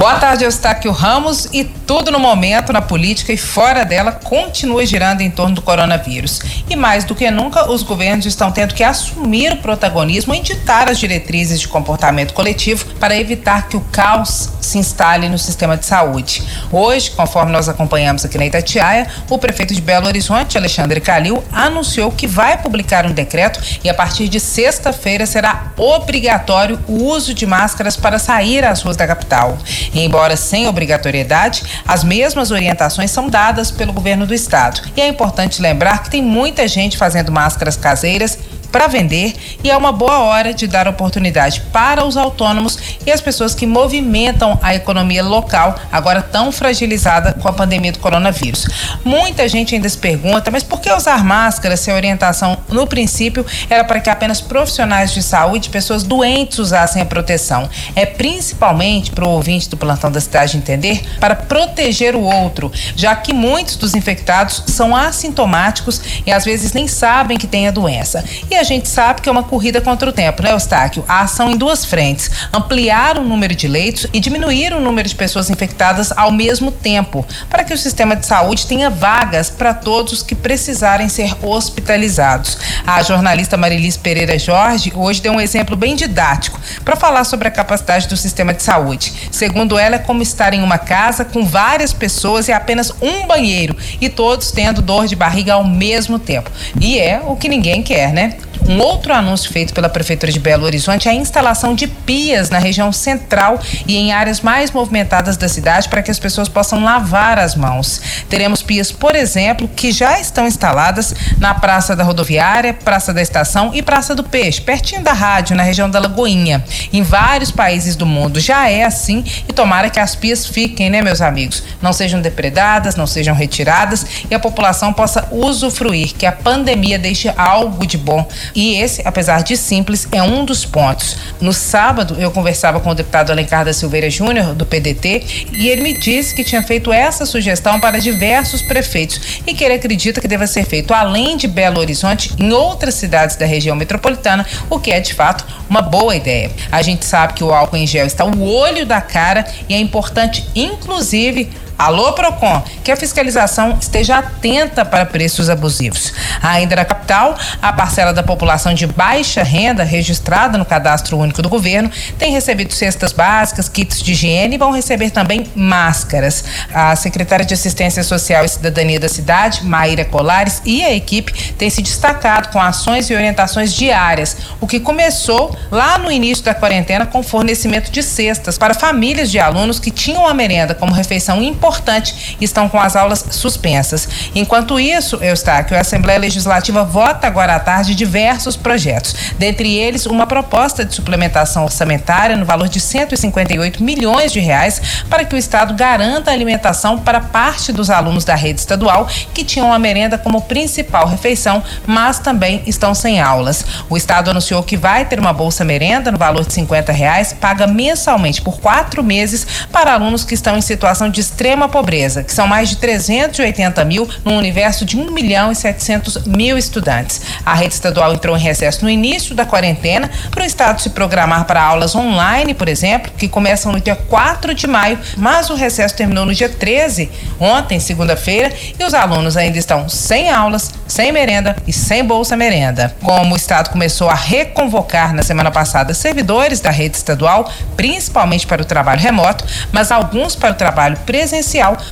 Boa tarde, Eustáquio Ramos. E tudo no momento, na política e fora dela, continua girando em torno do coronavírus. E mais do que nunca, os governos estão tendo que assumir o protagonismo e ditar as diretrizes de comportamento coletivo para evitar que o caos se instale no sistema de saúde. Hoje, conforme nós acompanhamos aqui na Itatiaia, o prefeito de Belo Horizonte, Alexandre Calil, anunciou que vai publicar um decreto e a partir de sexta-feira será obrigatório o uso de máscaras para sair às ruas da capital. Embora sem obrigatoriedade, as mesmas orientações são dadas pelo governo do estado. E é importante lembrar que tem muita gente fazendo máscaras caseiras para vender e é uma boa hora de dar oportunidade para os autônomos e as pessoas que movimentam a economia local, agora tão fragilizada com a pandemia do coronavírus. Muita gente ainda se pergunta, mas por que usar máscara se a orientação no princípio era para que apenas profissionais de saúde, pessoas doentes usassem a proteção? É principalmente para o ouvinte do plantão da cidade entender, para proteger o outro, já que muitos dos infectados são assintomáticos e às vezes nem sabem que têm a doença. E a gente sabe que é uma corrida contra o tempo, né, Eustáquio? A ação em duas frentes: ampliar o número de leitos e diminuir o número de pessoas infectadas ao mesmo tempo, para que o sistema de saúde tenha vagas para todos que precisarem ser hospitalizados. A jornalista Marilis Pereira Jorge hoje deu um exemplo bem didático para falar sobre a capacidade do sistema de saúde. Segundo ela, é como estar em uma casa com várias pessoas e apenas um banheiro e todos tendo dor de barriga ao mesmo tempo. E é o que ninguém quer, né? Um outro anúncio feito pela Prefeitura de Belo Horizonte é a instalação de pias na região central e em áreas mais movimentadas da cidade para que as pessoas possam lavar as mãos. Teremos pias, por exemplo, que já estão instaladas na Praça da Rodoviária, Praça da Estação e Praça do Peixe, pertinho da rádio, na região da Lagoinha. Em vários países do mundo já é assim e tomara que as pias fiquem, né, meus amigos? Não sejam depredadas, não sejam retiradas e a população possa usufruir, que a pandemia deixe algo de bom e esse, apesar de simples, é um dos pontos. No sábado, eu conversava com o deputado Alencar da Silveira Júnior, do PDT, e ele me disse que tinha feito essa sugestão para diversos prefeitos e que ele acredita que deva ser feito além de Belo Horizonte em outras cidades da região metropolitana, o que é de fato uma boa ideia. A gente sabe que o álcool em gel está o olho da cara e é importante, inclusive, Alô, Procon, que a fiscalização esteja atenta para preços abusivos. Ainda na capital, a parcela da população de baixa renda registrada no cadastro único do governo tem recebido cestas básicas, kits de higiene e vão receber também máscaras. A secretária de Assistência Social e Cidadania da cidade, Maíra Colares, e a equipe têm se destacado com ações e orientações diárias, o que começou lá no início da quarentena com fornecimento de cestas para famílias de alunos que tinham a merenda como refeição importante importante estão com as aulas suspensas. Enquanto isso, Eustáquio, a Assembleia Legislativa vota agora à tarde diversos projetos, dentre eles uma proposta de suplementação orçamentária no valor de 158 milhões de reais para que o Estado garanta a alimentação para parte dos alunos da rede estadual que tinham a merenda como principal refeição, mas também estão sem aulas. O Estado anunciou que vai ter uma bolsa merenda no valor de 50 reais, paga mensalmente por quatro meses para alunos que estão em situação de extrema extrema pobreza, que são mais de 380 mil num universo de 1 milhão e 700 mil estudantes. A rede estadual entrou em recesso no início da quarentena para o Estado se programar para aulas online, por exemplo, que começam no dia 4 de maio, mas o recesso terminou no dia 13, ontem, segunda-feira, e os alunos ainda estão sem aulas, sem merenda e sem bolsa merenda. Como o Estado começou a reconvocar na semana passada servidores da rede estadual, principalmente para o trabalho remoto, mas alguns para o trabalho presencial,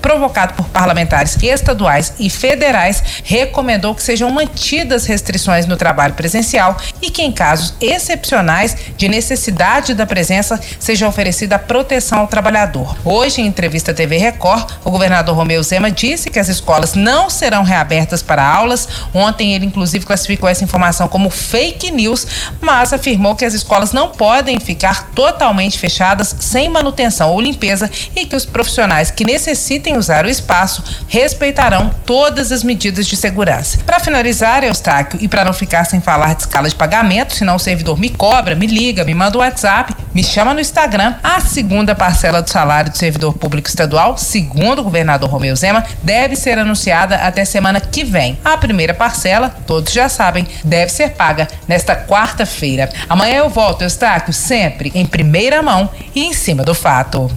provocado por parlamentares estaduais e federais, recomendou que sejam mantidas restrições no trabalho presencial e que, em casos excepcionais de necessidade da presença, seja oferecida proteção ao trabalhador. Hoje, em entrevista à TV Record, o governador Romeu Zema disse que as escolas não serão reabertas para aulas. Ontem, ele, inclusive, classificou essa informação como fake news, mas afirmou que as escolas não podem ficar totalmente fechadas sem manutenção ou limpeza e que os profissionais que necessitem usar o espaço respeitarão todas as medidas de segurança. Para finalizar, Eustáquio, e para não ficar sem falar de escala de pagamento, senão o servidor me cobra, me liga, me manda o WhatsApp, me chama no Instagram. A segunda parcela do salário do servidor público estadual, segundo o governador Romeu Zema, deve ser anunciada até semana que vem. A primeira parcela, todos já sabem, deve ser paga nesta quarta-feira. Amanhã eu volto, Eustáquio, sempre em primeira mão e em cima do fato.